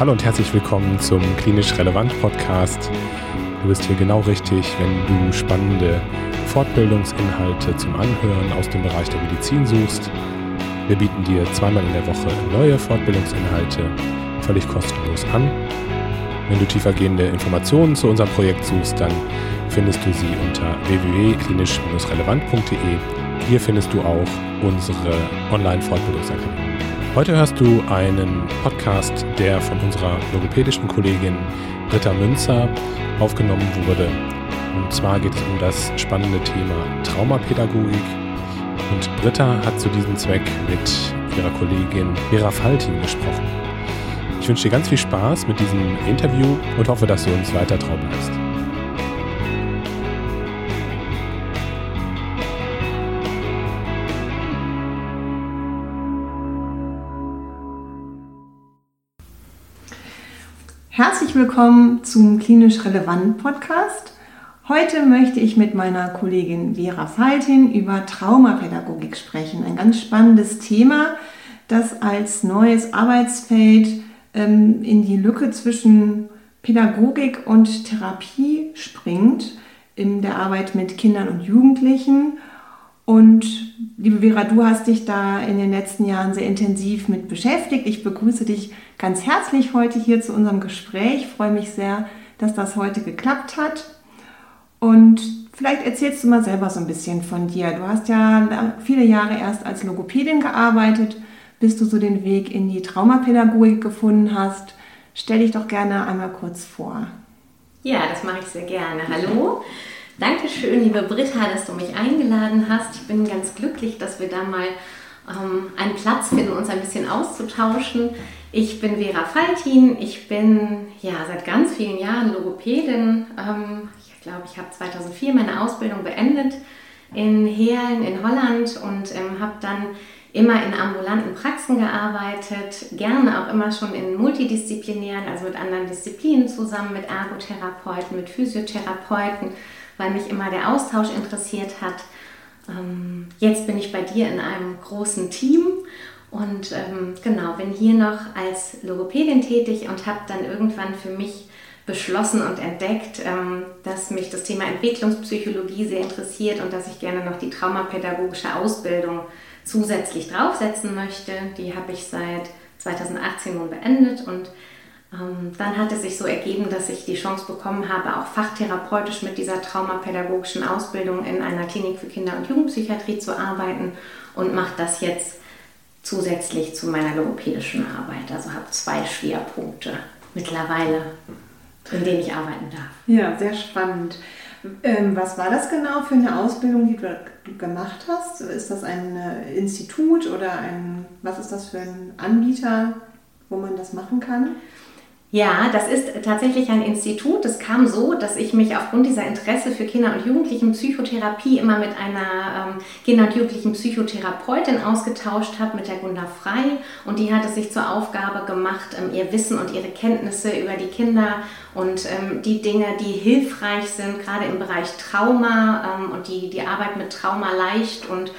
Hallo und herzlich willkommen zum Klinisch Relevant Podcast. Du bist hier genau richtig, wenn du spannende Fortbildungsinhalte zum Anhören aus dem Bereich der Medizin suchst. Wir bieten dir zweimal in der Woche neue Fortbildungsinhalte völlig kostenlos an. Wenn du tiefergehende Informationen zu unserem Projekt suchst, dann findest du sie unter www.klinisch-relevant.de. Hier findest du auch unsere Online-Fortbildungsakademie. Heute hörst du einen Podcast, der von unserer logopädischen Kollegin Britta Münzer aufgenommen wurde. Und zwar geht es um das spannende Thema Traumapädagogik. Und Britta hat zu diesem Zweck mit ihrer Kollegin Vera Faltin gesprochen. Ich wünsche dir ganz viel Spaß mit diesem Interview und hoffe, dass du uns weiter trau bleibst. Herzlich willkommen zum Klinisch Relevant Podcast. Heute möchte ich mit meiner Kollegin Vera Faltin über Traumapädagogik sprechen. Ein ganz spannendes Thema, das als neues Arbeitsfeld ähm, in die Lücke zwischen Pädagogik und Therapie springt in der Arbeit mit Kindern und Jugendlichen. Und liebe Vera, du hast dich da in den letzten Jahren sehr intensiv mit beschäftigt. Ich begrüße dich ganz herzlich heute hier zu unserem Gespräch. Ich freue mich sehr, dass das heute geklappt hat. Und vielleicht erzählst du mal selber so ein bisschen von dir. Du hast ja viele Jahre erst als Logopädin gearbeitet, bis du so den Weg in die Traumapädagogik gefunden hast. Stell dich doch gerne einmal kurz vor. Ja, das mache ich sehr gerne. Hallo. Dankeschön, liebe Britta, dass du mich eingeladen hast. Ich bin ganz glücklich, dass wir da mal ähm, einen Platz finden, uns ein bisschen auszutauschen. Ich bin Vera Faltin, ich bin ja seit ganz vielen Jahren Logopädin. Ähm, ich glaube, ich habe 2004 meine Ausbildung beendet in Heerlen in Holland und ähm, habe dann immer in ambulanten Praxen gearbeitet, gerne auch immer schon in multidisziplinären, also mit anderen Disziplinen zusammen, mit Ergotherapeuten, mit Physiotherapeuten, weil mich immer der Austausch interessiert hat. Ähm, jetzt bin ich bei dir in einem großen Team und ähm, genau, bin hier noch als Logopädin tätig und habe dann irgendwann für mich beschlossen und entdeckt, ähm, dass mich das Thema Entwicklungspsychologie sehr interessiert und dass ich gerne noch die traumapädagogische Ausbildung zusätzlich draufsetzen möchte. Die habe ich seit 2018 nun beendet und dann hat es sich so ergeben, dass ich die Chance bekommen habe, auch fachtherapeutisch mit dieser traumapädagogischen Ausbildung in einer Klinik für Kinder- und Jugendpsychiatrie zu arbeiten und mache das jetzt zusätzlich zu meiner logopädischen Arbeit. Also habe zwei Schwerpunkte mittlerweile, in denen ich arbeiten darf. Ja, sehr spannend. Ähm, was war das genau für eine Ausbildung, die du gemacht hast? Ist das ein äh, Institut oder ein, was ist das für ein Anbieter, wo man das machen kann? Ja, das ist tatsächlich ein Institut. Es kam so, dass ich mich aufgrund dieser Interesse für Kinder- und Jugendlichen Psychotherapie immer mit einer ähm, Kinder- und Jugendlichen Psychotherapeutin ausgetauscht habe, mit der Gunda Frei. Und die hat es sich zur Aufgabe gemacht, ähm, ihr Wissen und ihre Kenntnisse über die Kinder und ähm, die Dinge, die hilfreich sind, gerade im Bereich Trauma ähm, und die, die Arbeit mit Trauma leicht und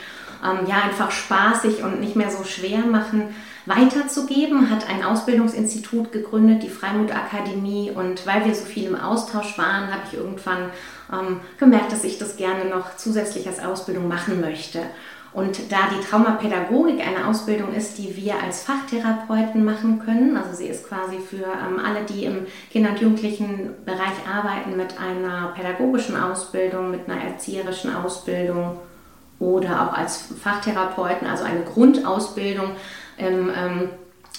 ähm, ja, einfach spaßig und nicht mehr so schwer machen weiterzugeben, hat ein Ausbildungsinstitut gegründet, die Freimut Akademie. Und weil wir so viel im Austausch waren, habe ich irgendwann ähm, gemerkt, dass ich das gerne noch zusätzlich als Ausbildung machen möchte. Und da die Traumapädagogik eine Ausbildung ist, die wir als Fachtherapeuten machen können, also sie ist quasi für ähm, alle, die im Kinder- und Jugendlichenbereich arbeiten, mit einer pädagogischen Ausbildung, mit einer erzieherischen Ausbildung oder auch als Fachtherapeuten, also eine Grundausbildung, im ähm,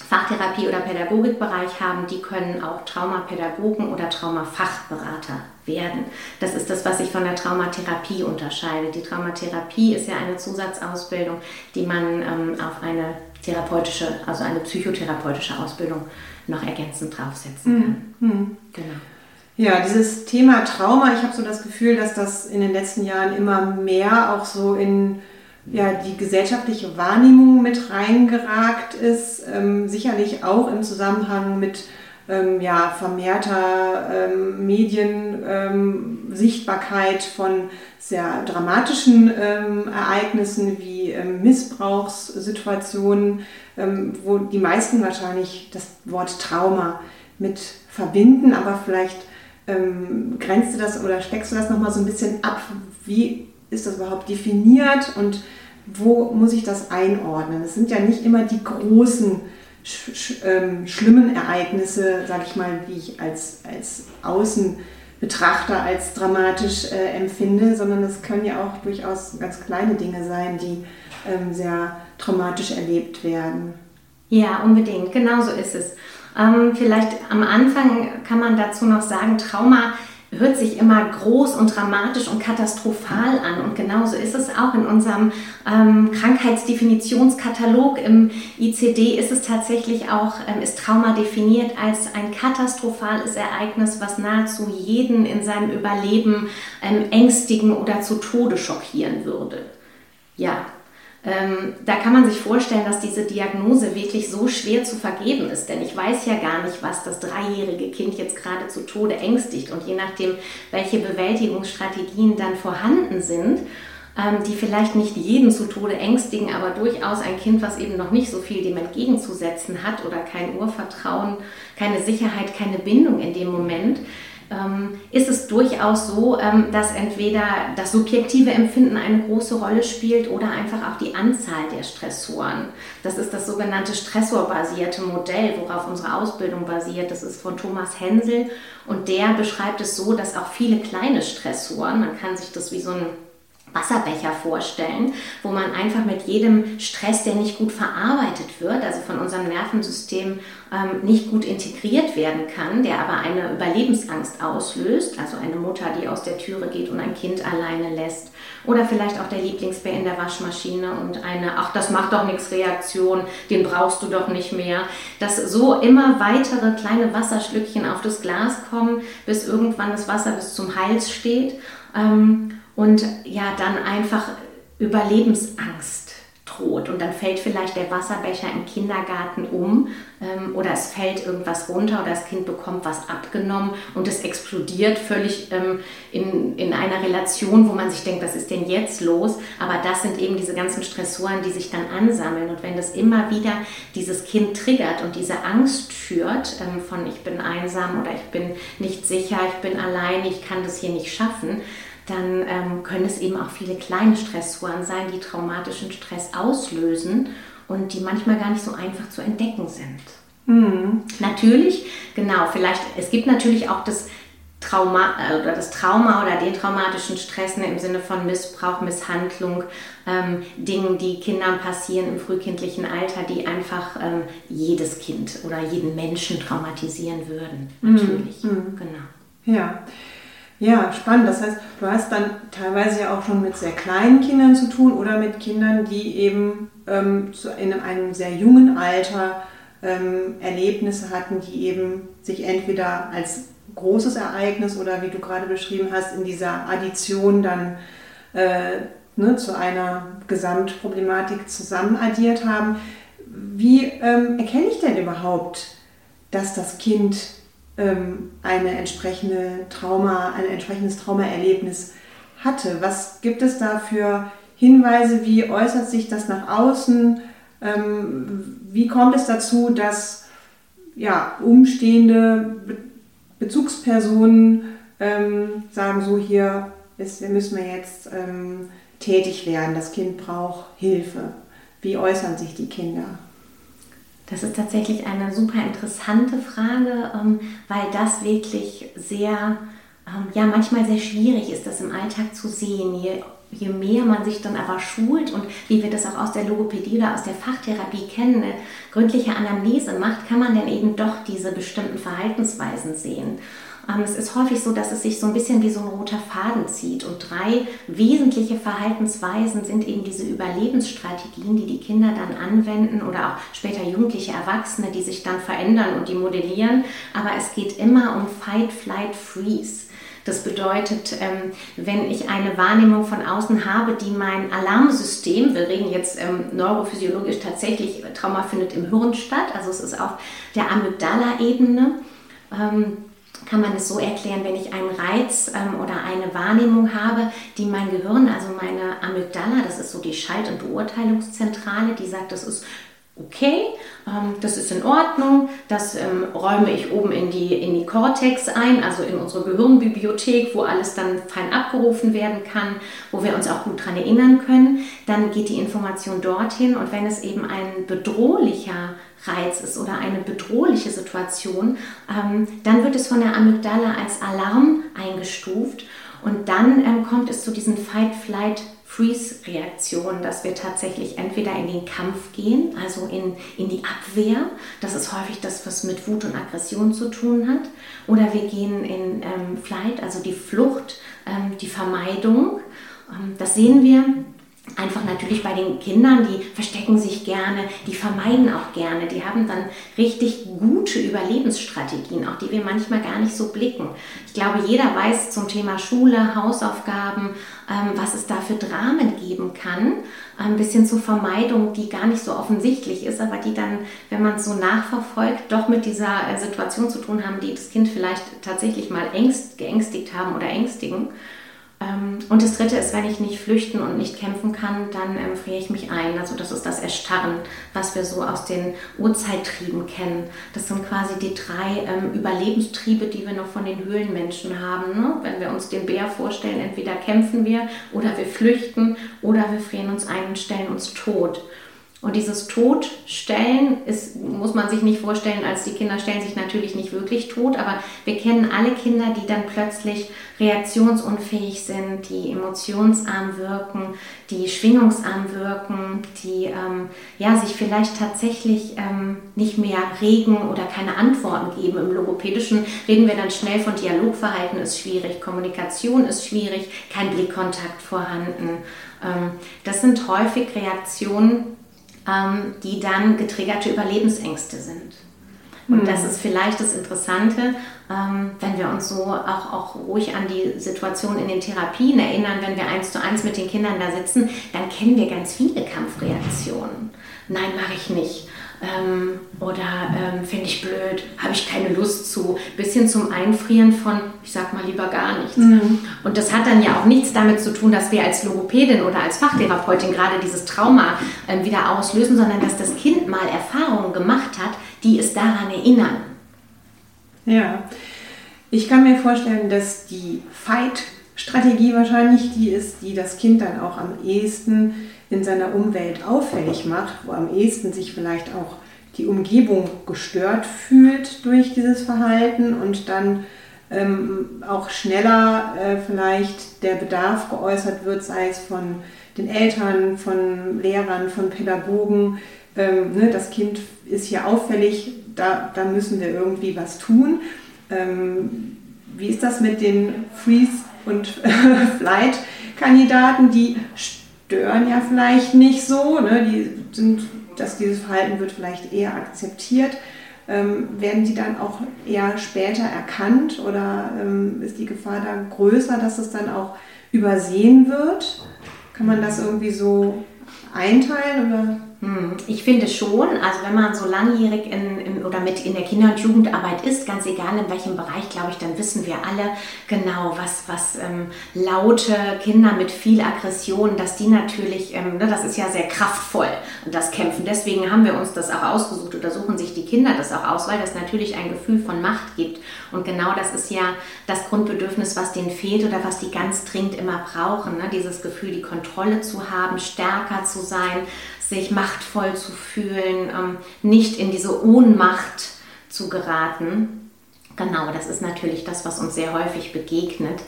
Fachtherapie- oder Pädagogikbereich haben, die können auch Traumapädagogen oder Traumafachberater werden. Das ist das, was sich von der Traumatherapie unterscheidet. Die Traumatherapie ist ja eine Zusatzausbildung, die man ähm, auf eine therapeutische, also eine psychotherapeutische Ausbildung noch ergänzend draufsetzen kann. Mhm. mhm. Genau. Ja, dieses Thema Trauma, ich habe so das Gefühl, dass das in den letzten Jahren immer mehr auch so in ja, die gesellschaftliche Wahrnehmung mit reingeragt ist, ähm, sicherlich auch im Zusammenhang mit ähm, ja, vermehrter ähm, Mediensichtbarkeit ähm, von sehr dramatischen ähm, Ereignissen wie ähm, Missbrauchssituationen, wo die meisten wahrscheinlich das Wort Trauma mit verbinden, aber vielleicht grenzt du das oder steckst du das nochmal so ein bisschen ab, wie ist das überhaupt definiert und wo muss ich das einordnen? Es sind ja nicht immer die großen sch sch ähm, schlimmen Ereignisse, sage ich mal, wie ich als, als Außenbetrachter als dramatisch äh, empfinde, sondern es können ja auch durchaus ganz kleine Dinge sein, die ähm, sehr traumatisch erlebt werden. Ja, unbedingt, genau so ist es. Ähm, vielleicht am Anfang kann man dazu noch sagen, Trauma hört sich immer groß und dramatisch und katastrophal an. Und genauso ist es auch in unserem ähm, Krankheitsdefinitionskatalog im ICD ist es tatsächlich auch, ähm, ist Trauma definiert als ein katastrophales Ereignis, was nahezu jeden in seinem Überleben ähm, ängstigen oder zu Tode schockieren würde. Ja, ähm, da kann man sich vorstellen, dass diese Diagnose wirklich so schwer zu vergeben ist, denn ich weiß ja gar nicht, was das dreijährige Kind jetzt gerade zu Tode ängstigt. Und je nachdem, welche Bewältigungsstrategien dann vorhanden sind, ähm, die vielleicht nicht jeden zu Tode ängstigen, aber durchaus ein Kind, was eben noch nicht so viel dem entgegenzusetzen hat oder kein Urvertrauen, keine Sicherheit, keine Bindung in dem Moment, ist es durchaus so, ähm, dass entweder das subjektive Empfinden eine große Rolle spielt oder einfach auch die Anzahl der Stressoren. Das ist das sogenannte stressorbasierte Modell, worauf unsere Ausbildung basiert. Das ist von Thomas Hensel und der beschreibt es so, dass auch viele kleine Stressoren, man kann sich das wie so ein Wasserbecher vorstellen, wo man einfach mit jedem Stress, der nicht gut verarbeitet wird, also von unserem Nervensystem ähm, nicht gut integriert werden kann, der aber eine Überlebensangst auslöst, also eine Mutter, die aus der Türe geht und ein Kind alleine lässt, oder vielleicht auch der Lieblingsbär in der Waschmaschine und eine, ach, das macht doch nichts Reaktion, den brauchst du doch nicht mehr, dass so immer weitere kleine Wasserschlückchen auf das Glas kommen, bis irgendwann das Wasser bis zum Hals steht. Ähm, und ja dann einfach Überlebensangst droht. Und dann fällt vielleicht der Wasserbecher im Kindergarten um ähm, oder es fällt irgendwas runter oder das Kind bekommt was abgenommen und es explodiert völlig ähm, in, in einer Relation, wo man sich denkt, was ist denn jetzt los? Aber das sind eben diese ganzen Stressoren, die sich dann ansammeln. Und wenn das immer wieder dieses Kind triggert und diese Angst führt ähm, von ich bin einsam oder ich bin nicht sicher, ich bin allein, ich kann das hier nicht schaffen, dann ähm, können es eben auch viele kleine Stressoren sein, die traumatischen Stress auslösen und die manchmal gar nicht so einfach zu entdecken sind. Mhm. Natürlich, genau, vielleicht, es gibt natürlich auch das Trauma äh, oder das Trauma oder den traumatischen Stress ne, im Sinne von Missbrauch, Misshandlung, ähm, Dingen, die Kindern passieren im frühkindlichen Alter, die einfach ähm, jedes Kind oder jeden Menschen traumatisieren würden. Mhm. Natürlich, mhm. genau. Ja. Ja, spannend. Das heißt, du hast dann teilweise ja auch schon mit sehr kleinen Kindern zu tun oder mit Kindern, die eben ähm, in einem sehr jungen Alter ähm, Erlebnisse hatten, die eben sich entweder als großes Ereignis oder wie du gerade beschrieben hast, in dieser Addition dann äh, ne, zu einer Gesamtproblematik zusammenaddiert haben. Wie ähm, erkenne ich denn überhaupt, dass das Kind eine entsprechende Trauma, ein entsprechendes Traumaerlebnis hatte. Was gibt es da für Hinweise? Wie äußert sich das nach außen? Ähm, wie kommt es dazu, dass ja, umstehende Bezugspersonen ähm, sagen, so hier ist, müssen wir jetzt ähm, tätig werden, das Kind braucht Hilfe. Wie äußern sich die Kinder? Das ist tatsächlich eine super interessante Frage, ähm, weil das wirklich sehr, ähm, ja, manchmal sehr schwierig ist, das im Alltag zu sehen. Je, je mehr man sich dann aber schult und wie wir das auch aus der Logopädie oder aus der Fachtherapie kennen, eine gründliche Anamnese macht, kann man dann eben doch diese bestimmten Verhaltensweisen sehen. Ähm, es ist häufig so, dass es sich so ein bisschen wie so ein roter Faden zieht. Und drei wesentliche Verhaltensweisen sind eben diese Überlebensstrategien, die die Kinder dann anwenden oder auch später jugendliche Erwachsene, die sich dann verändern und die modellieren. Aber es geht immer um Fight, Flight, Freeze. Das bedeutet, ähm, wenn ich eine Wahrnehmung von außen habe, die mein Alarmsystem, wir reden jetzt ähm, neurophysiologisch tatsächlich, Trauma findet im Hirn statt, also es ist auf der Amygdala-Ebene, kann man es so erklären, wenn ich einen Reiz ähm, oder eine Wahrnehmung habe, die mein Gehirn, also meine Amygdala, das ist so die Schalt- und Beurteilungszentrale, die sagt, das ist okay, ähm, das ist in Ordnung, das ähm, räume ich oben in die, in die Cortex ein, also in unsere Gehirnbibliothek, wo alles dann fein abgerufen werden kann, wo wir uns auch gut daran erinnern können. Dann geht die Information dorthin und wenn es eben ein bedrohlicher Reiz ist oder eine bedrohliche Situation, ähm, dann wird es von der Amygdala als Alarm eingestuft und dann ähm, kommt es zu diesen Fight-Flight- Freeze-Reaktion, dass wir tatsächlich entweder in den Kampf gehen, also in, in die Abwehr, das ist häufig das, was mit Wut und Aggression zu tun hat, oder wir gehen in ähm, Flight, also die Flucht, ähm, die Vermeidung. Ähm, das sehen wir Einfach natürlich bei den Kindern, die verstecken sich gerne, die vermeiden auch gerne, die haben dann richtig gute Überlebensstrategien, auch die wir manchmal gar nicht so blicken. Ich glaube, jeder weiß zum Thema Schule, Hausaufgaben, ähm, was es da für Dramen geben kann, ein bisschen zur Vermeidung, die gar nicht so offensichtlich ist, aber die dann, wenn man es so nachverfolgt, doch mit dieser äh, Situation zu tun haben, die das Kind vielleicht tatsächlich mal ängst, geängstigt haben oder ängstigen. Ähm, und das Dritte ist, wenn ich nicht flüchten und nicht kämpfen kann, dann ähm, friere ich mich ein. Also das ist das Erstarren, was wir so aus den Urzeittrieben kennen. Das sind quasi die drei ähm, Überlebenstriebe, die wir noch von den Höhlenmenschen haben. Ne? Wenn wir uns den Bär vorstellen, entweder kämpfen wir oder wir flüchten oder wir frieren uns ein und stellen uns tot. Und dieses Todstellen ist, muss man sich nicht vorstellen, als die Kinder stellen sich natürlich nicht wirklich tot, aber wir kennen alle Kinder, die dann plötzlich reaktionsunfähig sind, die emotionsarm wirken, die schwingungsarm wirken, die ähm, ja, sich vielleicht tatsächlich ähm, nicht mehr regen oder keine Antworten geben. Im Logopädischen reden wir dann schnell von Dialogverhalten ist schwierig, Kommunikation ist schwierig, kein Blickkontakt vorhanden. Ähm, das sind häufig Reaktionen, ähm, die dann getriggerte Überlebensängste sind. Und mhm. das ist vielleicht das Interessante, ähm, wenn wir uns so auch, auch ruhig an die Situation in den Therapien erinnern, wenn wir eins zu eins mit den Kindern da sitzen, dann kennen wir ganz viele Kampfreaktionen. Nein, mache ich nicht ähm, oder ähm, finde ich blöd, habe ich keine Lust zu, bis hin zum Einfrieren von, ich sag mal lieber gar nichts. Mhm. Und das hat dann ja auch nichts damit zu tun, dass wir als Logopädin oder als Fachtherapeutin gerade dieses Trauma ähm, wieder auslösen, sondern dass das Kind mal Erfahrungen gemacht hat, die es daran erinnern. Ja, ich kann mir vorstellen, dass die Fight-Strategie wahrscheinlich die ist, die das Kind dann auch am ehesten in seiner Umwelt auffällig macht, wo am ehesten sich vielleicht auch die Umgebung gestört fühlt durch dieses Verhalten und dann ähm, auch schneller äh, vielleicht der Bedarf geäußert wird, sei es von den Eltern, von Lehrern, von Pädagogen. Ähm, ne, das Kind ist hier auffällig, da, da müssen wir irgendwie was tun. Ähm, wie ist das mit den Freeze- und Flight-Kandidaten, die stören ja vielleicht nicht so, ne? die sind, dass dieses Verhalten wird vielleicht eher akzeptiert. Ähm, werden die dann auch eher später erkannt oder ähm, ist die Gefahr dann größer, dass es dann auch übersehen wird? Kann man das irgendwie so einteilen oder? Hm, ich finde schon, also wenn man so langjährig in, in, oder mit in der Kinder- und Jugendarbeit ist, ganz egal in welchem Bereich, glaube ich, dann wissen wir alle genau, was, was ähm, laute Kinder mit viel Aggression, dass die natürlich, ähm, ne, das ist ja sehr kraftvoll das Kämpfen. Deswegen haben wir uns das auch ausgesucht oder suchen sich die Kinder das auch aus, weil das natürlich ein Gefühl von Macht gibt. Und genau das ist ja das Grundbedürfnis, was denen fehlt oder was die ganz dringend immer brauchen. Ne? Dieses Gefühl, die Kontrolle zu haben, stärker zu sein, sich machtvoll zu fühlen, ähm, nicht in diese Ohnmacht zu geraten. Genau, das ist natürlich das, was uns sehr häufig begegnet.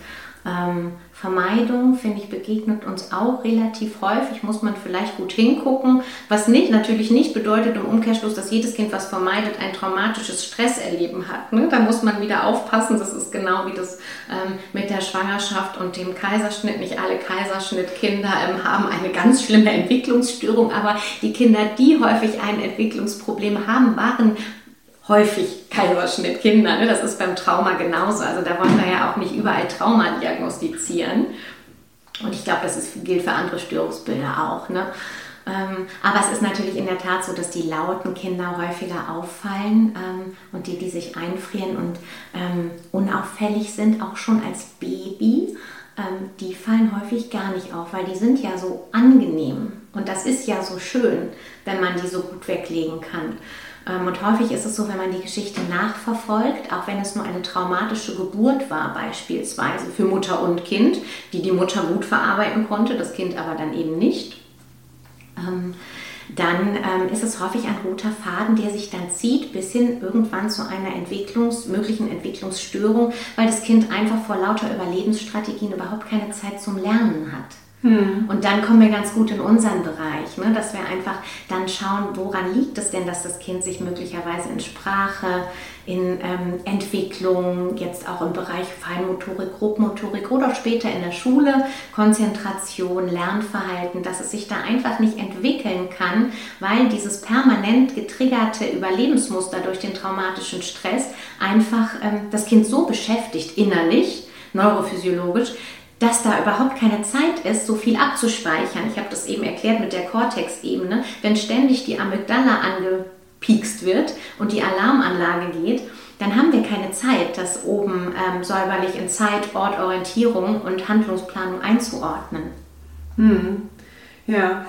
Ähm, Vermeidung, finde ich, begegnet uns auch relativ häufig, muss man vielleicht gut hingucken, was nicht, natürlich nicht bedeutet im Umkehrschluss, dass jedes Kind, was vermeidet, ein traumatisches Stresserleben hat. Ne? Da muss man wieder aufpassen, das ist genau wie das ähm, mit der Schwangerschaft und dem Kaiserschnitt. Nicht alle Kaiserschnittkinder ähm, haben eine ganz schlimme Entwicklungsstörung, aber die Kinder, die häufig ein Entwicklungsproblem haben, waren häufig Kaiserschnittkinder. Ne? Das ist beim Trauma genauso. Also da wollen wir ja auch nicht überall Trauma diagnostizieren. Und ich glaube, das ist, gilt für andere Störungsbilder auch. Ne? Ähm, aber es ist natürlich in der Tat so, dass die lauten Kinder häufiger auffallen ähm, und die, die sich einfrieren und ähm, unauffällig sind, auch schon als Baby, ähm, die fallen häufig gar nicht auf, weil die sind ja so angenehm. Und das ist ja so schön, wenn man die so gut weglegen kann. Ähm, und häufig ist es so, wenn man die Geschichte nachverfolgt, auch wenn es nur eine traumatische Geburt war, beispielsweise für Mutter und Kind, die die Mutter gut verarbeiten konnte, das Kind aber dann eben nicht, ähm, dann ähm, ist es häufig ein roter Faden, der sich dann zieht bis hin irgendwann zu einer Entwicklungs-, möglichen Entwicklungsstörung, weil das Kind einfach vor lauter Überlebensstrategien überhaupt keine Zeit zum Lernen hat. Hm. Und dann kommen wir ganz gut in unseren Bereich, ne? dass wir einfach dann schauen, woran liegt es denn, dass das Kind sich möglicherweise in Sprache, in ähm, Entwicklung, jetzt auch im Bereich Feinmotorik, Grobmotorik oder später in der Schule, Konzentration, Lernverhalten, dass es sich da einfach nicht entwickeln kann, weil dieses permanent getriggerte Überlebensmuster durch den traumatischen Stress einfach ähm, das Kind so beschäftigt innerlich, neurophysiologisch, dass da überhaupt keine Zeit ist, so viel abzuspeichern. Ich habe das eben erklärt mit der Cortex-Ebene. Wenn ständig die Amygdala angepiekst wird und die Alarmanlage geht, dann haben wir keine Zeit, das oben ähm, säuberlich in Zeit, Ort, Orientierung und Handlungsplanung einzuordnen. Hm. Ja,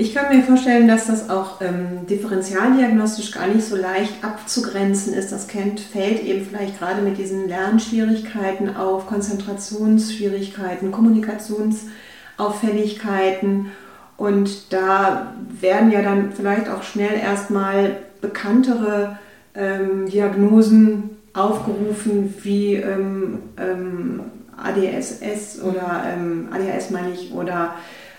ich kann mir vorstellen, dass das auch ähm, differentialdiagnostisch gar nicht so leicht abzugrenzen ist. Das Kind fällt eben vielleicht gerade mit diesen Lernschwierigkeiten auf, Konzentrationsschwierigkeiten, Kommunikationsauffälligkeiten. Und da werden ja dann vielleicht auch schnell erstmal bekanntere ähm, Diagnosen aufgerufen, wie ähm, ähm ADSS oder ähm, ADHS meine ich, oder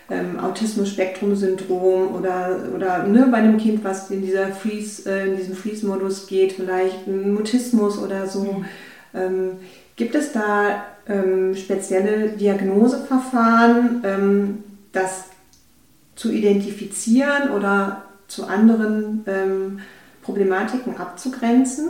ähm, Autismus-Spektrum-Syndrom oder, oder ne, bei einem Kind, was in, dieser Freeze, äh, in diesem Freeze-Modus geht, vielleicht ein Mutismus oder so. Mhm. Ähm, gibt es da ähm, spezielle Diagnoseverfahren, ähm, das zu identifizieren oder zu anderen ähm, Problematiken abzugrenzen?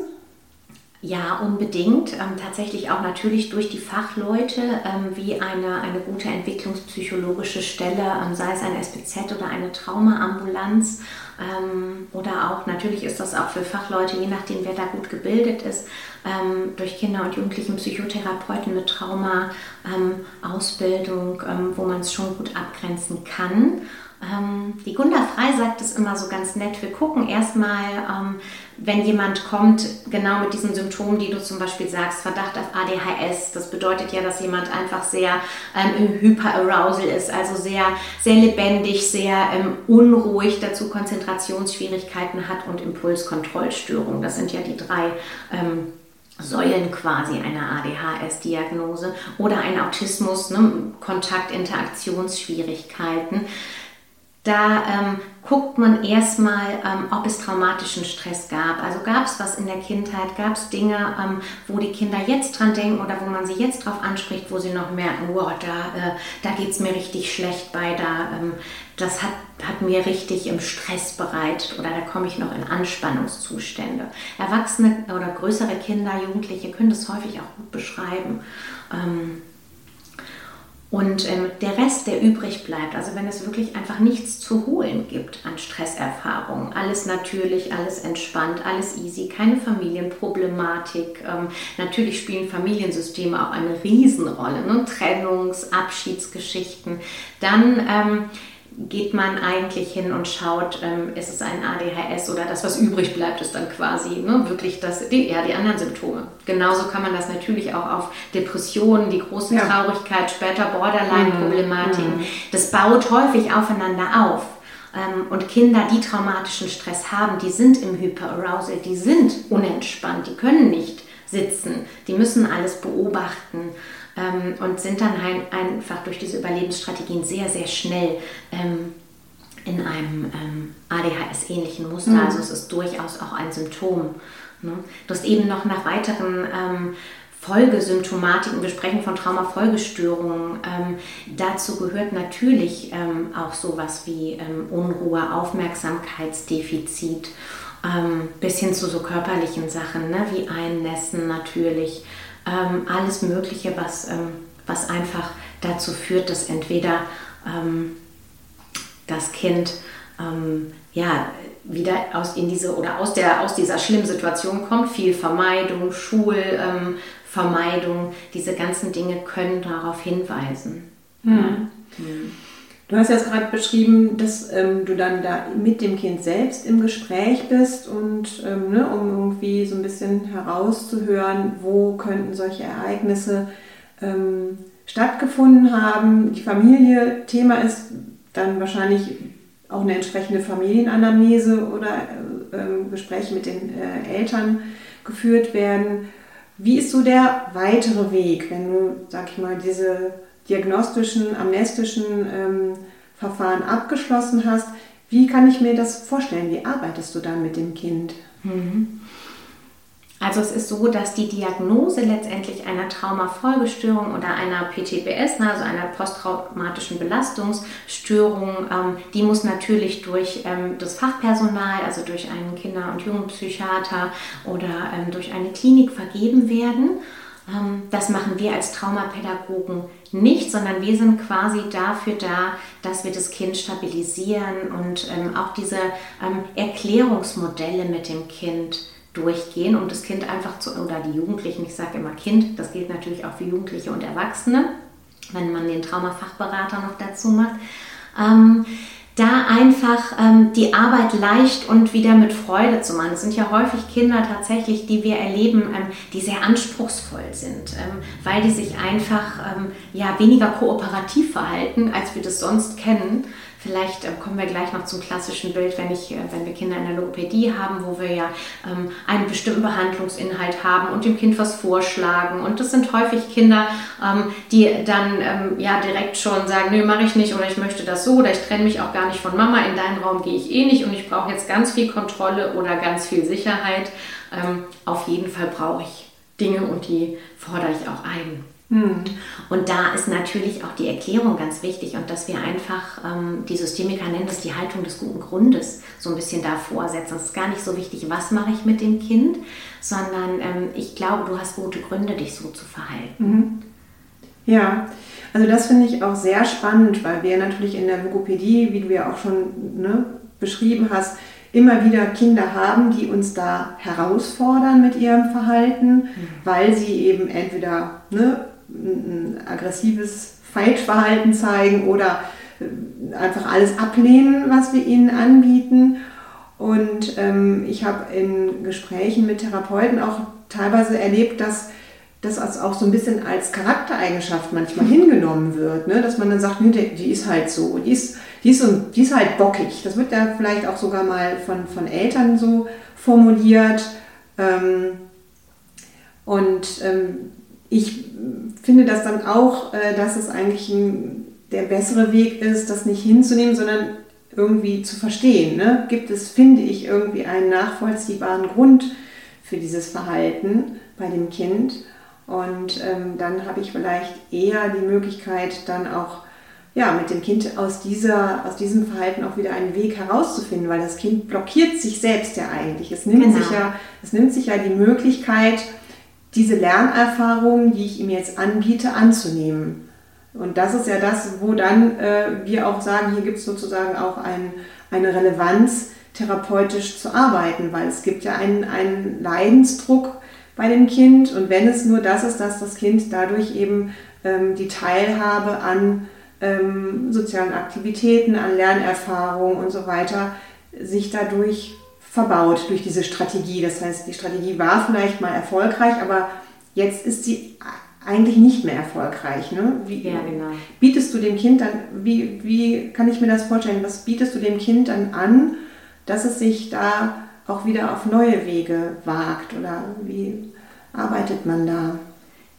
Ja, unbedingt. Ähm, tatsächlich auch natürlich durch die Fachleute, ähm, wie eine, eine gute entwicklungspsychologische Stelle, ähm, sei es ein SPZ oder eine Traumaambulanz. Ähm, oder auch, natürlich ist das auch für Fachleute, je nachdem, wer da gut gebildet ist, ähm, durch Kinder- und Jugendlichen Psychotherapeuten mit Trauma-Ausbildung, ähm, wo man es schon gut abgrenzen kann. Ähm, die Gunda Frei sagt es immer so ganz nett. Wir gucken erstmal, ähm, wenn jemand kommt, genau mit diesen Symptomen, die du zum Beispiel sagst, Verdacht auf ADHS. Das bedeutet ja, dass jemand einfach sehr ähm, Hyperarousal ist, also sehr, sehr lebendig, sehr ähm, unruhig, dazu Konzentrationsschwierigkeiten hat und Impulskontrollstörungen. Das sind ja die drei. Ähm, Säulen quasi einer ADHS-Diagnose oder ein Autismus, ne, Kontakt, Interaktionsschwierigkeiten da ähm, guckt man erstmal, ähm, ob es traumatischen Stress gab. Also gab es was in der Kindheit, gab es Dinge, ähm, wo die Kinder jetzt dran denken oder wo man sie jetzt drauf anspricht, wo sie noch merken, wow, da, äh, da geht es mir richtig schlecht bei, da, ähm, das hat, hat mir richtig im Stress bereitet oder da komme ich noch in Anspannungszustände. Erwachsene oder größere Kinder, Jugendliche können das häufig auch gut beschreiben. Ähm, und ähm, der Rest, der übrig bleibt, also wenn es wirklich einfach nichts zu holen gibt an Stresserfahrungen, alles natürlich, alles entspannt, alles easy, keine Familienproblematik. Ähm, natürlich spielen Familiensysteme auch eine Riesenrolle, ne? Trennungs-, Abschiedsgeschichten. Dann ähm, geht man eigentlich hin und schaut, ähm, ist es ein ADHS oder das, was übrig bleibt, ist dann quasi ne, wirklich das, die, ja, die anderen Symptome. Genauso kann man das natürlich auch auf Depressionen, die große ja. Traurigkeit, später Borderline-Problematiken. Mhm. Das baut häufig aufeinander auf. Ähm, und Kinder, die traumatischen Stress haben, die sind im Hyperarousal, die sind unentspannt, die können nicht sitzen, die müssen alles beobachten ähm, und sind dann ein, einfach durch diese Überlebensstrategien sehr, sehr schnell ähm, in einem ähm, ADHS-ähnlichen Muster. Mhm. Also es ist durchaus auch ein Symptom. Ne? Du hast eben noch nach weiteren ähm, Folgesymptomatiken, wir sprechen von Traumafolgestörungen. Ähm, dazu gehört natürlich ähm, auch sowas wie ähm, Unruhe, Aufmerksamkeitsdefizit, ähm, bis hin zu so körperlichen Sachen, ne, wie Einnässen natürlich, ähm, alles Mögliche, was, ähm, was einfach dazu führt, dass entweder ähm, das Kind ähm, ja, wieder aus, in diese, oder aus, der, aus dieser schlimmen Situation kommt. Viel Vermeidung, Schulvermeidung, ähm, diese ganzen Dinge können darauf hinweisen. Hm. Du hast jetzt gerade beschrieben, dass ähm, du dann da mit dem Kind selbst im Gespräch bist und ähm, ne, um irgendwie so ein bisschen herauszuhören, wo könnten solche Ereignisse ähm, stattgefunden haben. Die Familie Thema ist dann wahrscheinlich auch eine entsprechende Familienanamnese oder äh, Gespräche mit den äh, Eltern geführt werden. Wie ist so der weitere Weg, wenn du, sag ich mal, diese diagnostischen, amnestischen ähm, Verfahren abgeschlossen hast? Wie kann ich mir das vorstellen? Wie arbeitest du dann mit dem Kind? Mhm. Also es ist so, dass die Diagnose letztendlich einer Traumafolgestörung oder einer PTBS, ne, also einer posttraumatischen Belastungsstörung, ähm, die muss natürlich durch ähm, das Fachpersonal, also durch einen Kinder- und Jugendpsychiater oder ähm, durch eine Klinik vergeben werden. Ähm, das machen wir als Traumapädagogen nicht, sondern wir sind quasi dafür da, dass wir das Kind stabilisieren und ähm, auch diese ähm, Erklärungsmodelle mit dem Kind durchgehen, um das Kind einfach zu, oder die Jugendlichen, ich sage immer Kind, das gilt natürlich auch für Jugendliche und Erwachsene, wenn man den Traumafachberater noch dazu macht, da einfach ähm, die Arbeit leicht und wieder mit Freude zu machen. Es sind ja häufig Kinder tatsächlich, die wir erleben, ähm, die sehr anspruchsvoll sind, ähm, weil die sich einfach ähm, ja, weniger kooperativ verhalten, als wir das sonst kennen. Vielleicht äh, kommen wir gleich noch zum klassischen Bild, wenn, ich, äh, wenn wir Kinder in der Logopädie haben, wo wir ja ähm, einen bestimmten Behandlungsinhalt haben und dem Kind was vorschlagen. Und das sind häufig Kinder, ähm, die dann ähm, ja direkt schon sagen, nee, mache ich nicht oder ich möchte das so oder ich trenne mich auch gar nicht von Mama, in deinen Raum gehe ich eh nicht und ich brauche jetzt ganz viel Kontrolle oder ganz viel Sicherheit. Ähm, auf jeden Fall brauche ich Dinge und die fordere ich auch ein. Hm. Und da ist natürlich auch die Erklärung ganz wichtig und dass wir einfach, ähm, die Systemiker nennen das die Haltung des guten Grundes, so ein bisschen davor setzen. Es ist gar nicht so wichtig, was mache ich mit dem Kind, sondern ähm, ich glaube, du hast gute Gründe, dich so zu verhalten. Mhm. Ja, also das finde ich auch sehr spannend, weil wir natürlich in der Logopädie, wie du ja auch schon ne, beschrieben hast, immer wieder Kinder haben, die uns da herausfordern mit ihrem Verhalten, mhm. weil sie eben entweder ne, ein aggressives Falschverhalten zeigen oder äh, einfach alles ablehnen, was wir ihnen anbieten. Und ähm, ich habe in Gesprächen mit Therapeuten auch teilweise erlebt, dass das auch so ein bisschen als Charaktereigenschaft manchmal hingenommen wird, ne? dass man dann sagt, die ist halt so, die ist, die, ist so, die ist halt bockig. Das wird ja vielleicht auch sogar mal von, von Eltern so formuliert. Ähm, und ähm, ich finde das dann auch, äh, dass es eigentlich ein, der bessere Weg ist, das nicht hinzunehmen, sondern irgendwie zu verstehen. Ne? Gibt es, finde ich, irgendwie einen nachvollziehbaren Grund für dieses Verhalten bei dem Kind? Und ähm, dann habe ich vielleicht eher die Möglichkeit, dann auch ja, mit dem Kind aus, dieser, aus diesem Verhalten auch wieder einen Weg herauszufinden, weil das Kind blockiert sich selbst ja eigentlich. Es nimmt, genau. sich, ja, es nimmt sich ja die Möglichkeit, diese Lernerfahrungen, die ich ihm jetzt anbiete, anzunehmen. Und das ist ja das, wo dann äh, wir auch sagen, hier gibt es sozusagen auch ein, eine Relevanz, therapeutisch zu arbeiten, weil es gibt ja einen, einen Leidensdruck bei dem Kind und wenn es nur das ist, dass das Kind dadurch eben ähm, die Teilhabe an ähm, sozialen Aktivitäten, an Lernerfahrungen und so weiter sich dadurch verbaut durch diese Strategie. Das heißt, die Strategie war vielleicht mal erfolgreich, aber jetzt ist sie eigentlich nicht mehr erfolgreich. Ne? Wie, ja, genau. Bietest du dem Kind dann, wie, wie kann ich mir das vorstellen, was bietest du dem Kind dann an, dass es sich da auch wieder auf neue Wege wagt oder wie arbeitet man da?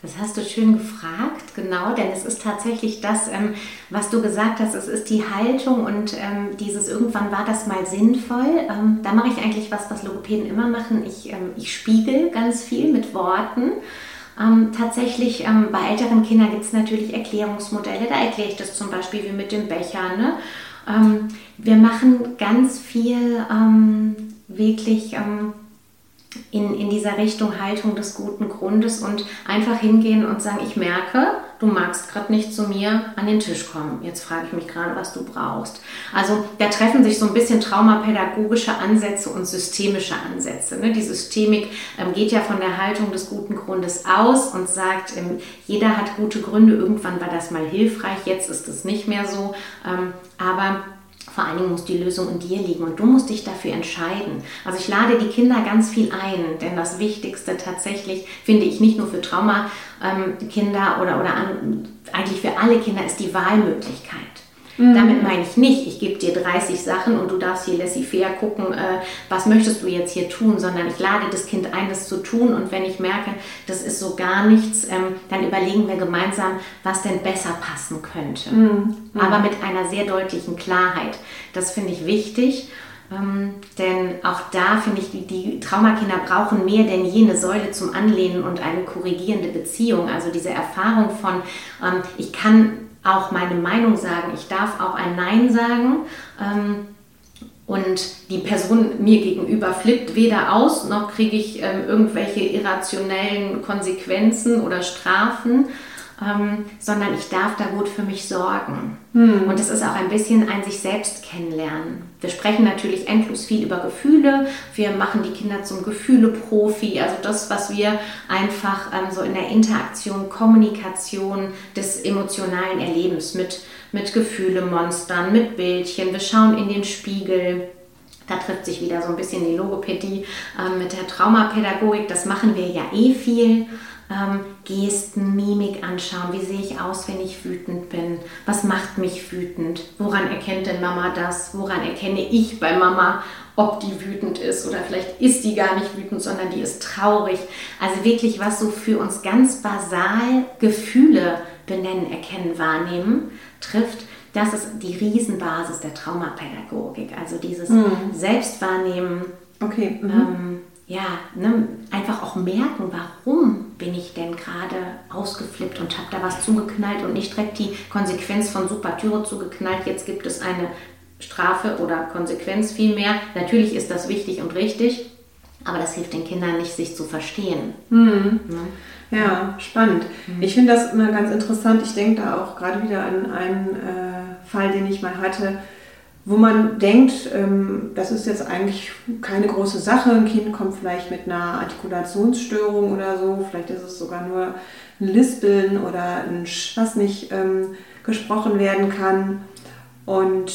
Das hast du schön gefragt, genau, denn es ist tatsächlich das, ähm, was du gesagt hast, es ist die Haltung und ähm, dieses irgendwann war das mal sinnvoll. Ähm, da mache ich eigentlich was, was Logopäden immer machen. Ich, ähm, ich spiegel ganz viel mit Worten. Ähm, tatsächlich ähm, bei älteren Kindern gibt es natürlich Erklärungsmodelle. Da erkläre ich das zum Beispiel wie mit dem Becher. Ne? wir machen ganz viel wirklich in, in dieser Richtung Haltung des guten Grundes und einfach hingehen und sagen, ich merke, du magst gerade nicht zu mir an den Tisch kommen. Jetzt frage ich mich gerade, was du brauchst. Also da treffen sich so ein bisschen traumapädagogische Ansätze und systemische Ansätze. Ne? Die Systemik ähm, geht ja von der Haltung des guten Grundes aus und sagt, ähm, jeder hat gute Gründe, irgendwann war das mal hilfreich, jetzt ist es nicht mehr so. Ähm, aber vor allen Dingen muss die Lösung in dir liegen und du musst dich dafür entscheiden. Also ich lade die Kinder ganz viel ein, denn das Wichtigste tatsächlich finde ich nicht nur für Traumakinder ähm, oder, oder an, eigentlich für alle Kinder ist die Wahlmöglichkeit. Mhm. Damit meine ich nicht, ich gebe dir 30 Sachen und du darfst hier laissez-faire gucken, äh, was möchtest du jetzt hier tun, sondern ich lade das Kind ein, das zu tun und wenn ich merke, das ist so gar nichts, ähm, dann überlegen wir gemeinsam, was denn besser passen könnte. Mhm. Mhm. Aber mit einer sehr deutlichen Klarheit. Das finde ich wichtig. Ähm, denn auch da finde ich, die, die, Traumakinder brauchen mehr denn jene Säule zum Anlehnen und eine korrigierende Beziehung. Also diese Erfahrung von, ähm, ich kann auch meine Meinung sagen, ich darf auch ein Nein sagen. Ähm, und die Person mir gegenüber flippt weder aus, noch kriege ich ähm, irgendwelche irrationellen Konsequenzen oder Strafen, ähm, sondern ich darf da gut für mich sorgen. Hm. Und es ist auch ein bisschen ein sich selbst kennenlernen. Wir sprechen natürlich endlos viel über Gefühle. Wir machen die Kinder zum Gefühle-Profi. Also das, was wir einfach ähm, so in der Interaktion, Kommunikation des emotionalen Erlebens mit, mit Gefühle-Monstern, mit Bildchen. Wir schauen in den Spiegel. Da trifft sich wieder so ein bisschen die Logopädie äh, mit der Traumapädagogik. Das machen wir ja eh viel ähm, Gesten, Mimik anschauen. Wie sehe ich aus, wenn ich wütend bin? Was macht mich wütend? Woran erkennt denn Mama das? Woran erkenne ich bei Mama, ob die wütend ist oder vielleicht ist die gar nicht wütend, sondern die ist traurig. Also wirklich, was so für uns ganz basal Gefühle benennen, erkennen, wahrnehmen trifft. Das ist die Riesenbasis der Traumapädagogik. Also dieses mhm. Selbstwahrnehmen. Okay. Mhm. Ähm, ja, ne, einfach auch merken, warum bin ich denn gerade ausgeflippt und habe da was zugeknallt und nicht direkt die Konsequenz von super Türe zugeknallt. Jetzt gibt es eine Strafe oder Konsequenz vielmehr. Natürlich ist das wichtig und richtig, aber das hilft den Kindern nicht, sich zu verstehen. Mhm. Ja. ja. spannend. Mhm. Ich finde das immer ganz interessant. Ich denke da auch gerade wieder an einen äh, Fall, den ich mal hatte wo man denkt, ähm, das ist jetzt eigentlich keine große Sache. Ein Kind kommt vielleicht mit einer Artikulationsstörung oder so, vielleicht ist es sogar nur ein Lispeln oder ein Sch, was nicht ähm, gesprochen werden kann. Und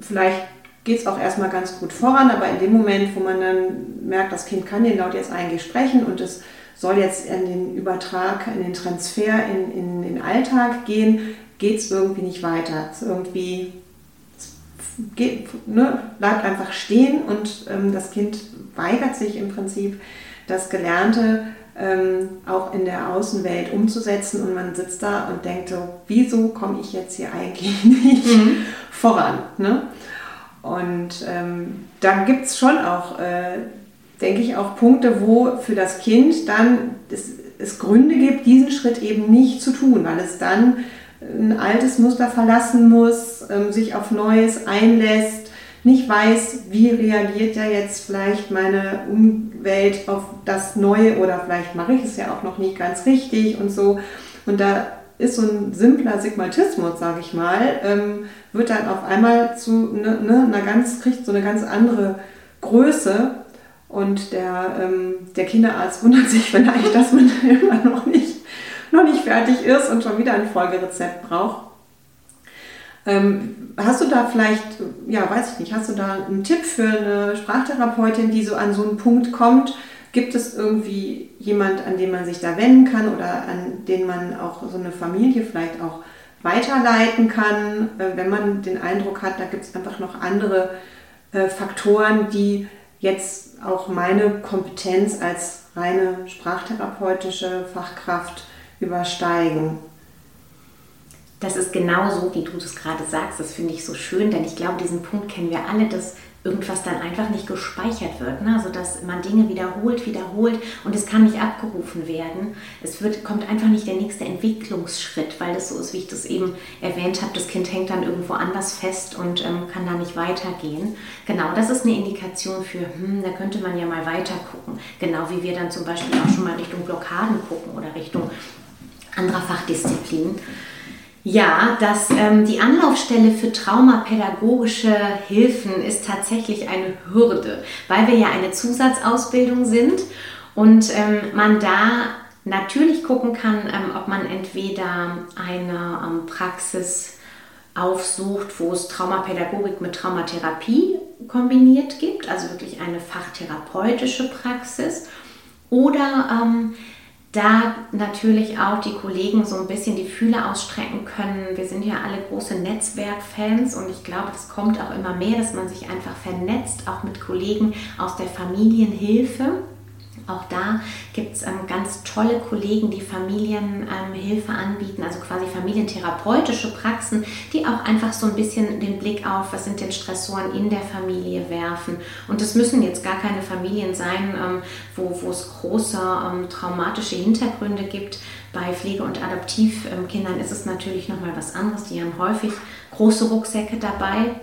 vielleicht geht es auch erstmal ganz gut voran, aber in dem Moment, wo man dann merkt, das Kind kann den Laut jetzt eigentlich sprechen und es soll jetzt in den Übertrag, in den Transfer in, in, in den Alltag gehen, geht es irgendwie nicht weiter. Es irgendwie geht, ne, bleibt einfach stehen und ähm, das Kind weigert sich im Prinzip, das Gelernte ähm, auch in der Außenwelt umzusetzen und man sitzt da und denkt so, wieso komme ich jetzt hier eigentlich nicht mhm. voran? Ne? Und ähm, da gibt es schon auch, äh, denke ich, auch Punkte, wo für das Kind dann es, es Gründe gibt, diesen Schritt eben nicht zu tun, weil es dann ein altes Muster verlassen muss, ähm, sich auf Neues einlässt, nicht weiß, wie reagiert ja jetzt vielleicht meine Umwelt auf das Neue oder vielleicht mache ich es ja auch noch nicht ganz richtig und so. Und da ist so ein simpler Sigmatismus, sage ich mal, ähm, wird dann auf einmal zu ne, ne, einer ganz, kriegt so eine ganz andere Größe. Und der, ähm, der Kinderarzt wundert sich vielleicht, dass man immer noch nicht noch nicht fertig ist und schon wieder ein Folgerezept braucht. Ähm, hast du da vielleicht, ja, weiß ich nicht, hast du da einen Tipp für eine Sprachtherapeutin, die so an so einen Punkt kommt? Gibt es irgendwie jemand, an den man sich da wenden kann oder an den man auch so eine Familie vielleicht auch weiterleiten kann, äh, wenn man den Eindruck hat, da gibt es einfach noch andere äh, Faktoren, die jetzt auch meine Kompetenz als reine sprachtherapeutische Fachkraft übersteigen. Das ist genau so, wie du das gerade sagst. Das finde ich so schön, denn ich glaube, diesen Punkt kennen wir alle, dass irgendwas dann einfach nicht gespeichert wird. Ne? Also dass man Dinge wiederholt, wiederholt und es kann nicht abgerufen werden. Es wird, kommt einfach nicht der nächste Entwicklungsschritt, weil das so ist, wie ich das eben erwähnt habe. Das Kind hängt dann irgendwo anders fest und ähm, kann da nicht weitergehen. Genau, das ist eine Indikation für, hm, da könnte man ja mal weiter gucken. Genau wie wir dann zum Beispiel auch schon mal Richtung Blockaden gucken oder Richtung anderer Fachdisziplinen. Ja, dass ähm, die Anlaufstelle für traumapädagogische Hilfen ist tatsächlich eine Hürde, weil wir ja eine Zusatzausbildung sind und ähm, man da natürlich gucken kann, ähm, ob man entweder eine ähm, Praxis aufsucht, wo es Traumapädagogik mit Traumatherapie kombiniert gibt, also wirklich eine fachtherapeutische Praxis, oder ähm, da natürlich auch die Kollegen so ein bisschen die Fühler ausstrecken können. Wir sind ja alle große Netzwerkfans und ich glaube, das kommt auch immer mehr, dass man sich einfach vernetzt, auch mit Kollegen aus der Familienhilfe. Auch da gibt es ähm, ganz tolle Kollegen, die Familienhilfe ähm, anbieten, also quasi familientherapeutische Praxen, die auch einfach so ein bisschen den Blick auf, was sind denn Stressoren in der Familie werfen. Und es müssen jetzt gar keine Familien sein, ähm, wo, wo es große ähm, traumatische Hintergründe gibt. Bei Pflege- und Adoptivkindern ist es natürlich nochmal was anderes. Die haben häufig große Rucksäcke dabei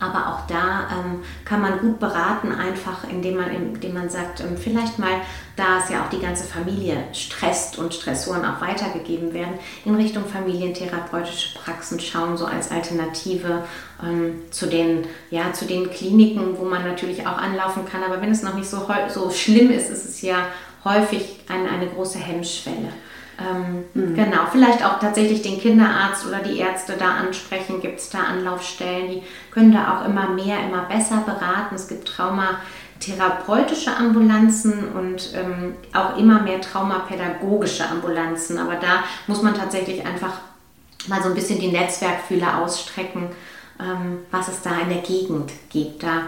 aber auch da ähm, kann man gut beraten, einfach indem man, indem man sagt, ähm, vielleicht mal, da es ja auch die ganze Familie stresst und Stressoren auch weitergegeben werden, in Richtung familientherapeutische Praxen schauen, so als Alternative ähm, zu, den, ja, zu den Kliniken, wo man natürlich auch anlaufen kann. Aber wenn es noch nicht so, so schlimm ist, ist es ja häufig eine, eine große Hemmschwelle. Ähm, mhm. Genau, vielleicht auch tatsächlich den Kinderarzt oder die Ärzte da ansprechen. Gibt es da Anlaufstellen? Die können da auch immer mehr, immer besser beraten. Es gibt traumatherapeutische Ambulanzen und ähm, auch immer mehr traumapädagogische Ambulanzen. Aber da muss man tatsächlich einfach mal so ein bisschen die Netzwerkfühler ausstrecken, ähm, was es da in der Gegend gibt. Da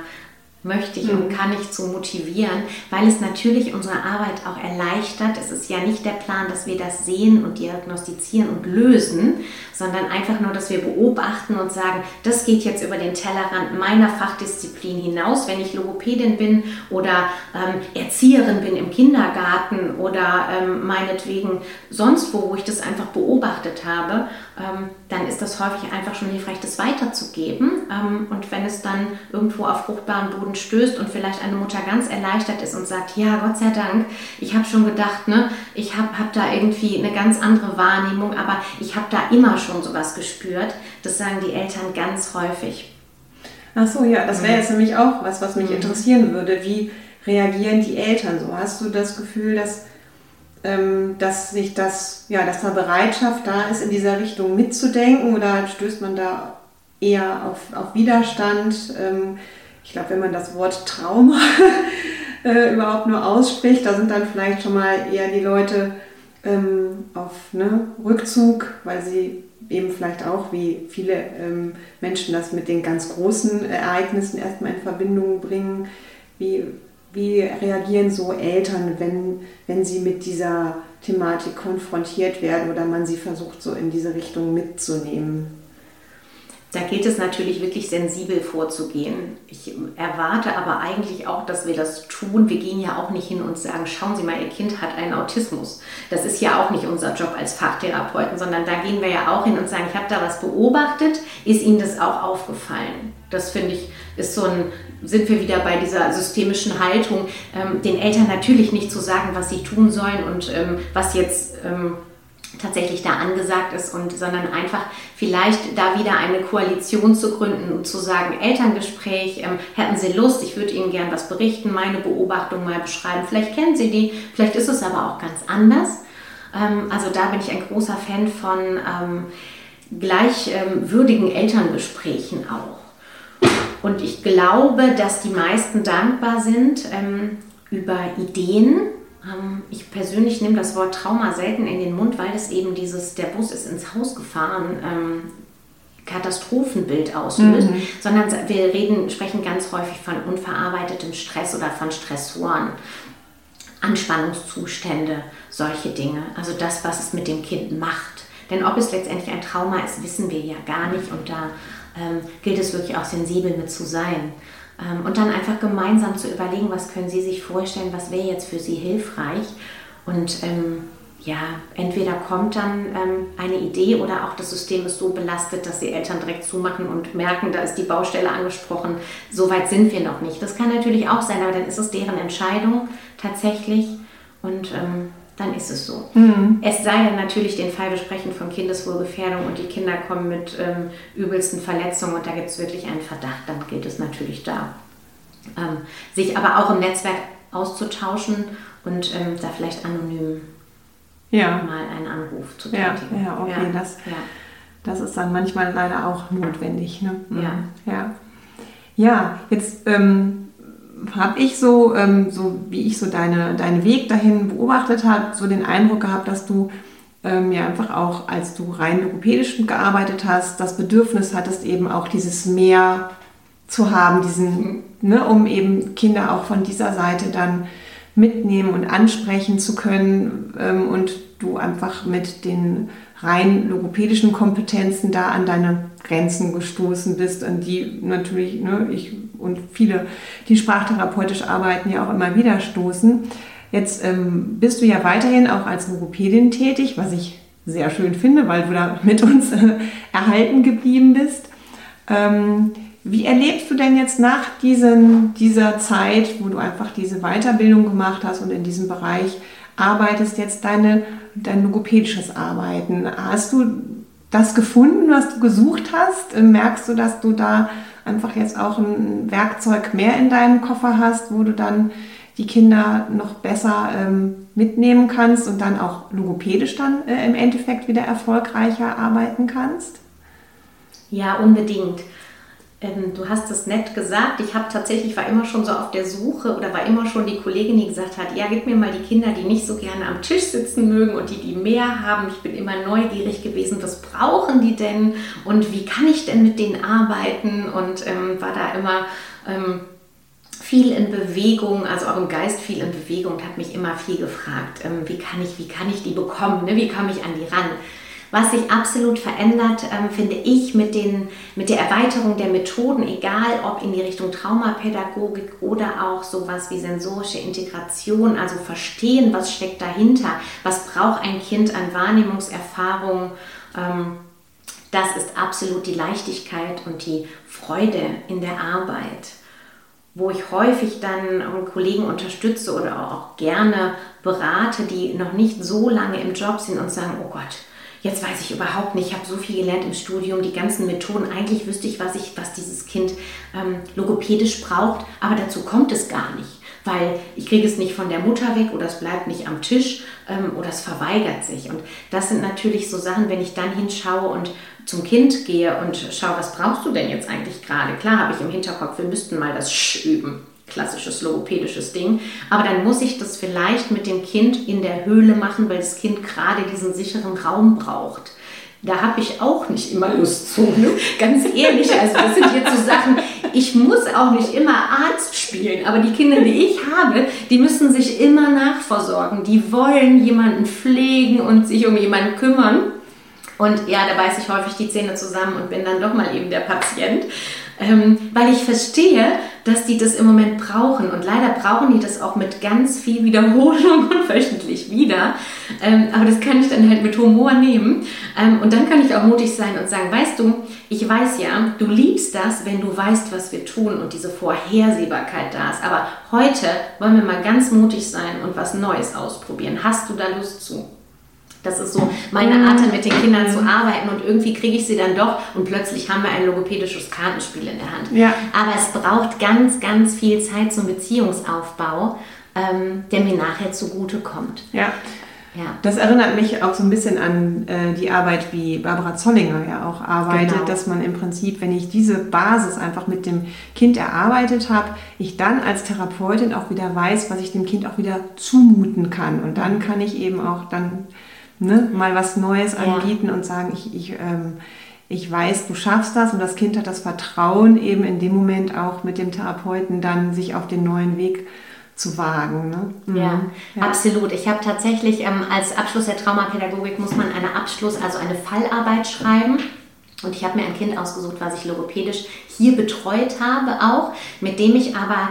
möchte ich und mhm. kann ich zu motivieren, weil es natürlich unsere Arbeit auch erleichtert. Es ist ja nicht der Plan, dass wir das sehen und diagnostizieren und lösen, sondern einfach nur, dass wir beobachten und sagen, das geht jetzt über den Tellerrand meiner Fachdisziplin hinaus, wenn ich Logopädin bin oder ähm, Erzieherin bin im Kindergarten oder ähm, meinetwegen sonst wo, wo ich das einfach beobachtet habe, ähm, dann ist das häufig einfach schon hilfreich, das weiterzugeben. Ähm, und wenn es dann irgendwo auf fruchtbaren Boden stößt und vielleicht eine Mutter ganz erleichtert ist und sagt, ja, Gott sei Dank, ich habe schon gedacht, ne, ich habe hab da irgendwie eine ganz andere Wahrnehmung, aber ich habe da immer schon sowas gespürt. Das sagen die Eltern ganz häufig. Ach so, ja, das wäre mhm. jetzt nämlich auch was, was mich mhm. interessieren würde. Wie reagieren die Eltern so? Hast du das Gefühl, dass, ähm, dass sich das, ja, dass da Bereitschaft da ist, in dieser Richtung mitzudenken oder stößt man da eher auf, auf Widerstand? Ähm, ich glaube, wenn man das Wort Trauma äh, überhaupt nur ausspricht, da sind dann vielleicht schon mal eher die Leute ähm, auf ne, Rückzug, weil sie eben vielleicht auch, wie viele ähm, Menschen das mit den ganz großen Ereignissen erstmal in Verbindung bringen. Wie, wie reagieren so Eltern, wenn, wenn sie mit dieser Thematik konfrontiert werden oder man sie versucht, so in diese Richtung mitzunehmen? Da gilt es natürlich wirklich sensibel vorzugehen. Ich erwarte aber eigentlich auch, dass wir das tun. Wir gehen ja auch nicht hin und sagen, schauen Sie mal, Ihr Kind hat einen Autismus. Das ist ja auch nicht unser Job als Fachtherapeuten, sondern da gehen wir ja auch hin und sagen, ich habe da was beobachtet, ist Ihnen das auch aufgefallen? Das finde ich, ist so ein, sind wir wieder bei dieser systemischen Haltung, ähm, den Eltern natürlich nicht zu sagen, was sie tun sollen und ähm, was jetzt ähm, tatsächlich da angesagt ist und sondern einfach vielleicht da wieder eine Koalition zu gründen und zu sagen, Elterngespräch, ähm, hätten Sie Lust, ich würde Ihnen gern was berichten, meine Beobachtung mal beschreiben. Vielleicht kennen Sie die, vielleicht ist es aber auch ganz anders. Ähm, also da bin ich ein großer Fan von ähm, gleichwürdigen Elterngesprächen auch. Und ich glaube, dass die meisten dankbar sind ähm, über Ideen, ähm, ich persönlich nehme das Wort Trauma selten in den Mund, weil es eben dieses, der Bus ist ins Haus gefahren, ähm, Katastrophenbild auslöst, mhm. sondern wir reden, sprechen ganz häufig von unverarbeitetem Stress oder von Stressoren, Anspannungszustände, solche Dinge. Also das, was es mit dem Kind macht. Denn ob es letztendlich ein Trauma ist, wissen wir ja gar nicht und da ähm, gilt es wirklich auch sensibel mit zu sein. Ähm, und dann einfach gemeinsam zu überlegen, was können Sie sich vorstellen, was wäre jetzt für Sie hilfreich. Und ähm, ja, entweder kommt dann ähm, eine Idee oder auch das System ist so belastet, dass die Eltern direkt zumachen und merken, da ist die Baustelle angesprochen. So weit sind wir noch nicht. Das kann natürlich auch sein, aber dann ist es deren Entscheidung tatsächlich. Und ähm, dann ist es so. Mhm. Es sei ja natürlich den Fall besprechen von Kindeswohlgefährdung und die Kinder kommen mit ähm, übelsten Verletzungen und da gibt es wirklich einen Verdacht, dann gilt es natürlich da. Ähm, sich aber auch im Netzwerk auszutauschen und ähm, da vielleicht anonym ja. mal einen Anruf zu tätigen. Ja, ja okay, ja. Das, ja. das ist dann manchmal leider auch notwendig. Ne? Mhm. Ja. ja. Ja, jetzt ähm, habe ich so, ähm, so wie ich so deine, deinen Weg dahin beobachtet habe, so den Eindruck gehabt, dass du ähm, ja einfach auch, als du rein logopädisch gearbeitet hast, das Bedürfnis hattest, eben auch dieses Mehr zu haben, diesen, ne, um eben Kinder auch von dieser Seite dann mitnehmen und ansprechen zu können ähm, und du einfach mit den rein logopädischen Kompetenzen da an deine Grenzen gestoßen bist, an die natürlich ne, ich und viele, die sprachtherapeutisch arbeiten, ja auch immer wieder stoßen. Jetzt ähm, bist du ja weiterhin auch als Logopädin tätig, was ich sehr schön finde, weil du da mit uns äh, erhalten geblieben bist. Ähm, wie erlebst du denn jetzt nach diesen, dieser Zeit, wo du einfach diese Weiterbildung gemacht hast und in diesem Bereich arbeitest, jetzt deine, dein logopädisches Arbeiten? Hast du das gefunden, was du gesucht hast? Merkst du, dass du da einfach jetzt auch ein Werkzeug mehr in deinem Koffer hast, wo du dann die Kinder noch besser ähm, mitnehmen kannst und dann auch logopädisch dann äh, im Endeffekt wieder erfolgreicher arbeiten kannst? Ja, unbedingt. Ähm, du hast es nett gesagt. Ich habe tatsächlich war immer schon so auf der Suche oder war immer schon die Kollegin, die gesagt hat, ja, gib mir mal die Kinder, die nicht so gerne am Tisch sitzen mögen und die, die mehr haben. Ich bin immer neugierig gewesen, was brauchen die denn und wie kann ich denn mit denen arbeiten und ähm, war da immer ähm, viel in Bewegung, also auch im Geist viel in Bewegung und habe mich immer viel gefragt, ähm, wie kann ich, wie kann ich die bekommen, ne? wie komme ich an die ran. Was sich absolut verändert, ähm, finde ich, mit, den, mit der Erweiterung der Methoden, egal ob in die Richtung Traumapädagogik oder auch sowas wie sensorische Integration, also verstehen, was steckt dahinter, was braucht ein Kind an Wahrnehmungserfahrung. Ähm, das ist absolut die Leichtigkeit und die Freude in der Arbeit wo ich häufig dann Kollegen unterstütze oder auch gerne berate, die noch nicht so lange im Job sind und sagen, oh Gott, jetzt weiß ich überhaupt nicht, ich habe so viel gelernt im Studium, die ganzen Methoden, eigentlich wüsste ich, was, ich, was dieses Kind ähm, logopädisch braucht, aber dazu kommt es gar nicht, weil ich kriege es nicht von der Mutter weg oder es bleibt nicht am Tisch ähm, oder es verweigert sich. Und das sind natürlich so Sachen, wenn ich dann hinschaue und zum Kind gehe und schaue, was brauchst du denn jetzt eigentlich gerade? Klar habe ich im Hinterkopf, wir müssten mal das Sch üben klassisches logopädisches Ding. Aber dann muss ich das vielleicht mit dem Kind in der Höhle machen, weil das Kind gerade diesen sicheren Raum braucht. Da habe ich auch nicht immer Lust zu. Ne? Ganz ehrlich, also das sind jetzt so Sachen, ich muss auch nicht immer Arzt spielen, aber die Kinder, die ich habe, die müssen sich immer nachversorgen. Die wollen jemanden pflegen und sich um jemanden kümmern. Und ja, da beiße ich häufig die Zähne zusammen und bin dann doch mal eben der Patient ähm, weil ich verstehe, dass die das im Moment brauchen. Und leider brauchen die das auch mit ganz viel Wiederholung und wöchentlich wieder. Ähm, aber das kann ich dann halt mit Humor nehmen. Ähm, und dann kann ich auch mutig sein und sagen, weißt du, ich weiß ja, du liebst das, wenn du weißt, was wir tun und diese Vorhersehbarkeit da ist. Aber heute wollen wir mal ganz mutig sein und was Neues ausprobieren. Hast du da Lust zu? Das ist so meine Art, mit den Kindern zu arbeiten und irgendwie kriege ich sie dann doch und plötzlich haben wir ein logopädisches Kartenspiel in der Hand. Ja. Aber es braucht ganz, ganz viel Zeit zum Beziehungsaufbau, ähm, der mir nachher zugute kommt. Ja. Ja. Das erinnert mich auch so ein bisschen an äh, die Arbeit, wie Barbara Zollinger ja auch arbeitet, genau. dass man im Prinzip, wenn ich diese Basis einfach mit dem Kind erarbeitet habe, ich dann als Therapeutin auch wieder weiß, was ich dem Kind auch wieder zumuten kann. Und dann kann ich eben auch dann ne, mal was Neues anbieten ja. und sagen, ich, ich, ähm, ich weiß, du schaffst das und das Kind hat das Vertrauen, eben in dem Moment auch mit dem Therapeuten dann sich auf den neuen Weg zu wagen. Ne? Mhm. Ja, ja, absolut. Ich habe tatsächlich ähm, als Abschluss der Traumapädagogik muss man eine Abschluss, also eine Fallarbeit schreiben. Und ich habe mir ein Kind ausgesucht, was ich logopädisch hier betreut habe, auch, mit dem ich aber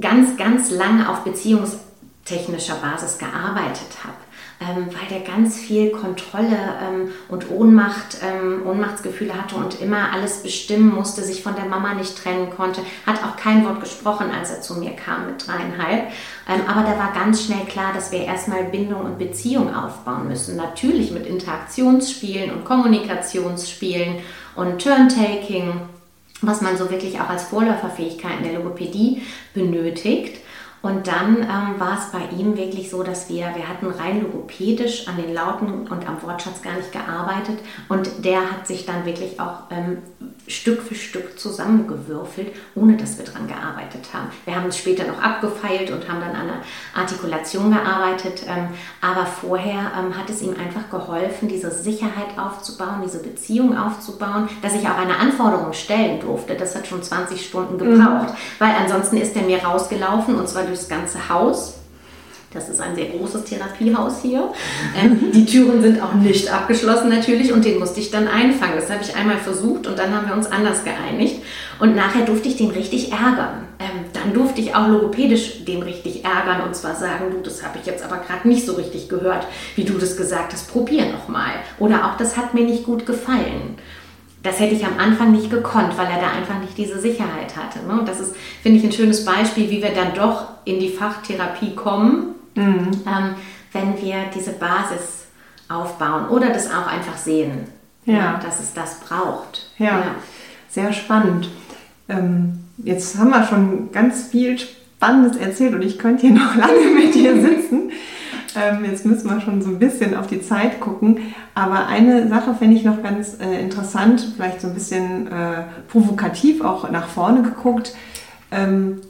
ganz, ganz lange auf beziehungstechnischer Basis gearbeitet habe. Ähm, weil der ganz viel Kontrolle ähm, und Ohnmacht, ähm, Ohnmachtsgefühle hatte und immer alles bestimmen musste, sich von der Mama nicht trennen konnte, hat auch kein Wort gesprochen, als er zu mir kam mit dreieinhalb. Ähm, aber da war ganz schnell klar, dass wir erstmal Bindung und Beziehung aufbauen müssen. Natürlich mit Interaktionsspielen und Kommunikationsspielen und Turntaking was man so wirklich auch als Vorläuferfähigkeit in der Logopädie benötigt. Und dann ähm, war es bei ihm wirklich so, dass wir, wir hatten rein logopädisch an den Lauten und am Wortschatz gar nicht gearbeitet. Und der hat sich dann wirklich auch ähm, Stück für Stück zusammengewürfelt, ohne dass wir daran gearbeitet haben. Wir haben es später noch abgefeilt und haben dann an der Artikulation gearbeitet. Ähm, aber vorher ähm, hat es ihm einfach geholfen, diese Sicherheit aufzubauen, diese Beziehung aufzubauen, dass ich auch eine Anforderung stellen durfte. Das hat schon 20 Stunden gebraucht, mhm. weil ansonsten ist er mir rausgelaufen und zwar durchs ganze Haus. Das ist ein sehr großes Therapiehaus hier. Ähm, die Türen sind auch nicht abgeschlossen natürlich und den musste ich dann einfangen. Das habe ich einmal versucht und dann haben wir uns anders geeinigt. Und nachher durfte ich den richtig ärgern. Ähm, dann durfte ich auch logopädisch den richtig ärgern und zwar sagen, du, das habe ich jetzt aber gerade nicht so richtig gehört, wie du das gesagt hast. Probier nochmal. Oder auch, das hat mir nicht gut gefallen. Das hätte ich am Anfang nicht gekonnt, weil er da einfach nicht diese Sicherheit hatte. Ne? Und das ist, finde ich, ein schönes Beispiel, wie wir dann doch in die Fachtherapie kommen, mhm. ähm, wenn wir diese Basis aufbauen oder das auch einfach sehen, ja. ja dass es das braucht. Ja, ja. sehr spannend. Ähm, jetzt haben wir schon ganz viel Spannendes erzählt und ich könnte hier noch lange mit dir sitzen. Ähm, jetzt müssen wir schon so ein bisschen auf die Zeit gucken. Aber eine Sache finde ich noch ganz äh, interessant, vielleicht so ein bisschen äh, provokativ auch nach vorne geguckt. Ähm,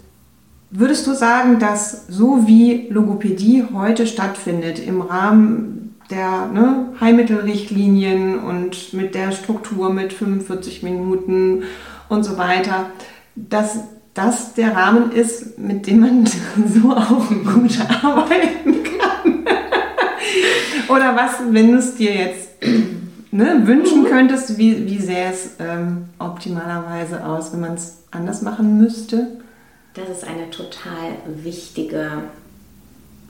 würdest du sagen, dass so wie Logopädie heute stattfindet im Rahmen der ne, Heilmittelrichtlinien und mit der Struktur mit 45 Minuten und so weiter, dass das der Rahmen ist, mit dem man so auch gut arbeiten kann? Oder was, wenn du es dir jetzt ne, wünschen könntest, wie, wie sähe es ähm, optimalerweise aus, wenn man es anders machen müsste? Das ist eine total wichtige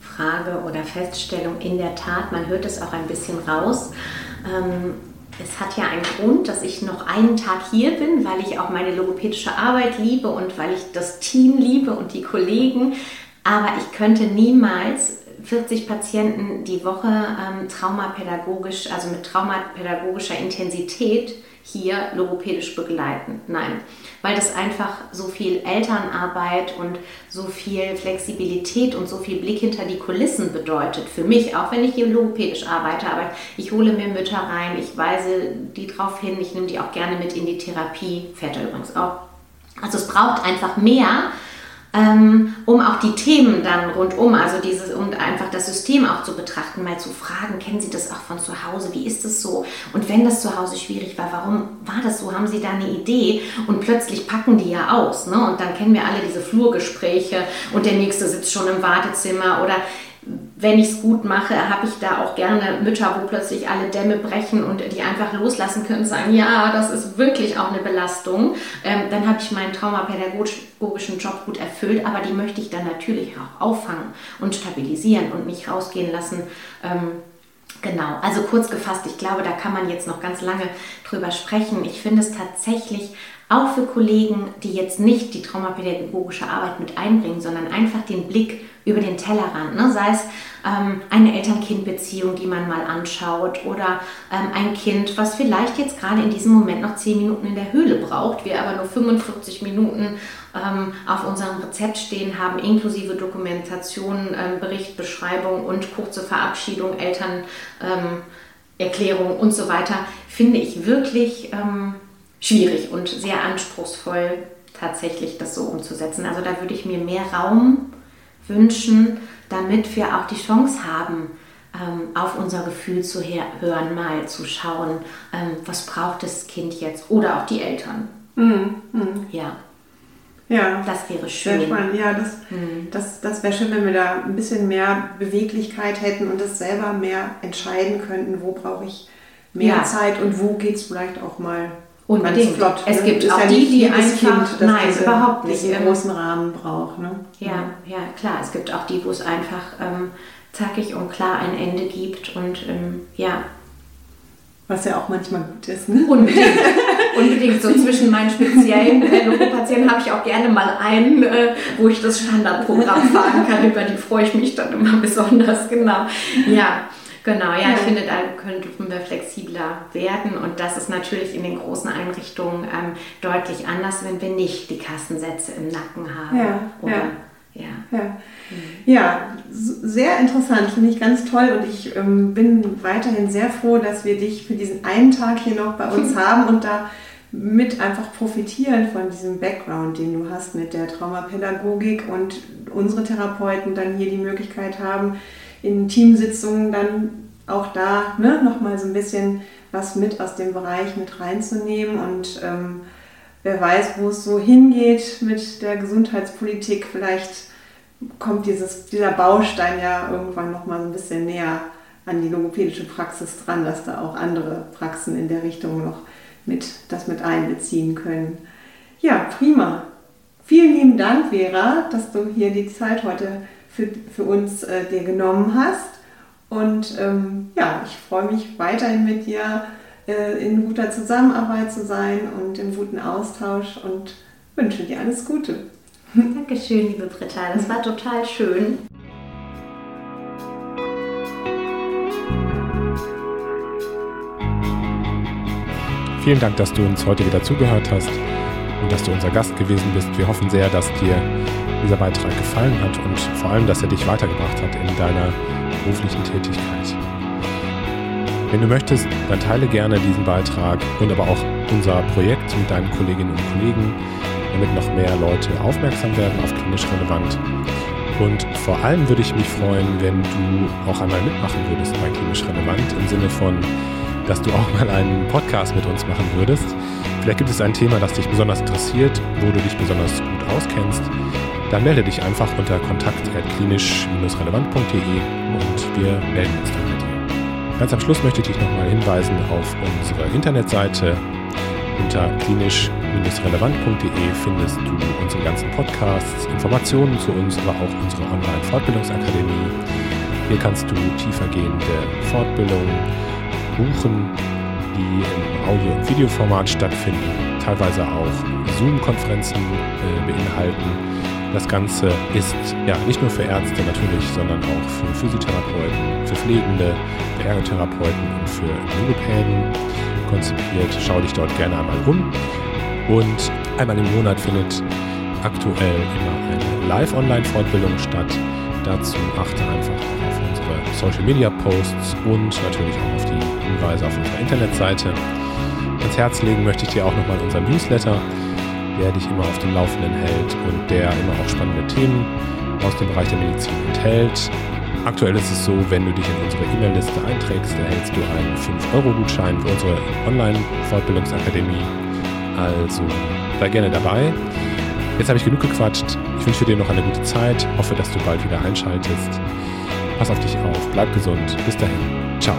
Frage oder Feststellung. In der Tat, man hört es auch ein bisschen raus. Ähm, es hat ja einen Grund, dass ich noch einen Tag hier bin, weil ich auch meine logopädische Arbeit liebe und weil ich das Team liebe und die Kollegen. Aber ich könnte niemals 40 Patienten die Woche ähm, traumapädagogisch, also mit traumapädagogischer Intensität hier logopädisch begleiten. Nein, weil das einfach so viel Elternarbeit und so viel Flexibilität und so viel Blick hinter die Kulissen bedeutet. Für mich, auch wenn ich hier logopädisch arbeite, aber ich hole mir Mütter rein, ich weise die darauf hin, ich nehme die auch gerne mit in die Therapie, Väter übrigens auch. Also es braucht einfach mehr ähm, um auch die Themen dann rundum, also dieses, um einfach das System auch zu betrachten, mal zu fragen, kennen Sie das auch von zu Hause? Wie ist es so? Und wenn das zu Hause schwierig war, warum war das so? Haben Sie da eine Idee? Und plötzlich packen die ja aus, ne? Und dann kennen wir alle diese Flurgespräche und der nächste sitzt schon im Wartezimmer oder wenn ich es gut mache, habe ich da auch gerne Mütter, wo plötzlich alle Dämme brechen und die einfach loslassen können und sagen, ja, das ist wirklich auch eine Belastung. Ähm, dann habe ich meinen traumapädagogischen Job gut erfüllt, aber die möchte ich dann natürlich auch auffangen und stabilisieren und nicht rausgehen lassen. Ähm, genau, also kurz gefasst, ich glaube, da kann man jetzt noch ganz lange drüber sprechen. Ich finde es tatsächlich auch für Kollegen, die jetzt nicht die traumapädagogische Arbeit mit einbringen, sondern einfach den Blick über den Tellerrand, ne? sei es ähm, eine Eltern-Kind-Beziehung, die man mal anschaut oder ähm, ein Kind, was vielleicht jetzt gerade in diesem Moment noch 10 Minuten in der Höhle braucht, wir aber nur 45 Minuten ähm, auf unserem Rezept stehen haben, inklusive Dokumentation, ähm, Bericht, Beschreibung und kurze Verabschiedung, Elternerklärung und so weiter, finde ich wirklich ähm, schwierig und sehr anspruchsvoll, tatsächlich das so umzusetzen. Also da würde ich mir mehr Raum wünschen, damit wir auch die Chance haben, ähm, auf unser Gefühl zu hören, mal zu schauen, ähm, was braucht das Kind jetzt oder auch die Eltern. Mhm. Mhm. Ja. Ja, das wäre schön. Spannend. Ja, das, mhm. das, das wäre schön, wenn wir da ein bisschen mehr Beweglichkeit hätten und das selber mehr entscheiden könnten, wo brauche ich mehr ja. Zeit und wo geht es vielleicht auch mal Unbedingt. Flott, es gibt auch ja die, die einfach, kind, nein, überhaupt nicht einen großen Rahmen braucht. Ne? Ja, ja, klar. Es gibt auch die, wo es einfach ähm, zackig und klar ein Ende gibt und ähm, ja. Was ja auch manchmal gut ist. Ne? Unbedingt. Unbedingt. So zwischen meinen speziellen äh, habe ich auch gerne mal einen, äh, wo ich das Standardprogramm fahren kann. Über die freue ich mich dann immer besonders. Genau. Ja. Genau, ja, ja, ich finde, da könnten wir flexibler werden und das ist natürlich in den großen Einrichtungen ähm, deutlich anders, wenn wir nicht die Kassensätze im Nacken haben. Ja, oder, ja. Ja. Ja. ja, sehr interessant, finde ich ganz toll und ich ähm, bin weiterhin sehr froh, dass wir dich für diesen einen Tag hier noch bei uns haben und da mit einfach profitieren von diesem Background, den du hast mit der Traumapädagogik und unsere Therapeuten dann hier die Möglichkeit haben, in Teamsitzungen dann auch da ne, nochmal so ein bisschen was mit aus dem Bereich mit reinzunehmen und ähm, wer weiß, wo es so hingeht mit der Gesundheitspolitik. Vielleicht kommt dieses, dieser Baustein ja irgendwann nochmal so ein bisschen näher an die logopädische Praxis dran, dass da auch andere Praxen in der Richtung noch mit, das mit einbeziehen können. Ja, prima. Vielen lieben Dank, Vera, dass du hier die Zeit heute für, für uns äh, dir genommen hast. Und ähm, ja, ich freue mich weiterhin mit dir äh, in guter Zusammenarbeit zu sein und im guten Austausch und wünsche dir alles Gute. Dankeschön, liebe Britta. Das war total schön. Vielen Dank, dass du uns heute wieder zugehört hast und dass du unser Gast gewesen bist. Wir hoffen sehr, dass dir dieser Beitrag gefallen hat und vor allem, dass er dich weitergebracht hat in deiner beruflichen Tätigkeit. Wenn du möchtest, dann teile gerne diesen Beitrag und aber auch unser Projekt mit deinen Kolleginnen und Kollegen, damit noch mehr Leute aufmerksam werden auf klinisch relevant. Und vor allem würde ich mich freuen, wenn du auch einmal mitmachen würdest bei klinisch relevant im Sinne von, dass du auch mal einen Podcast mit uns machen würdest. Vielleicht gibt es ein Thema, das dich besonders interessiert, wo du dich besonders gut auskennst dann melde dich einfach unter kontakt.klinisch-relevant.de und wir melden uns dann bei dir. Ganz am Schluss möchte ich dich nochmal hinweisen auf unsere Internetseite. Unter klinisch-relevant.de findest du unsere ganzen Podcasts, Informationen zu uns, aber auch unsere Online-Fortbildungsakademie. Hier kannst du tiefergehende Fortbildungen buchen, die im Audio- und Videoformat stattfinden, teilweise auch Zoom-Konferenzen äh, beinhalten das Ganze ist ja nicht nur für Ärzte natürlich, sondern auch für Physiotherapeuten, für Pflegende, für Ergotherapeuten und für Logopäden konzipiert. Schau dich dort gerne einmal um. Und einmal im Monat findet aktuell immer eine Live-Online-Fortbildung statt. Dazu achte einfach auch auf unsere Social-Media-Posts und natürlich auch auf die Hinweise auf unserer Internetseite. Ans Herz legen möchte ich dir auch nochmal unseren Newsletter der dich immer auf dem Laufenden hält und der immer auch spannende Themen aus dem Bereich der Medizin enthält. Aktuell ist es so, wenn du dich in unsere E-Mail-Liste einträgst, erhältst du einen 5-Euro-Gutschein für unsere Online-Fortbildungsakademie. Also sei gerne dabei. Jetzt habe ich genug gequatscht. Ich wünsche dir noch eine gute Zeit. Hoffe, dass du bald wieder einschaltest. Pass auf dich auf. Bleib gesund. Bis dahin. Ciao.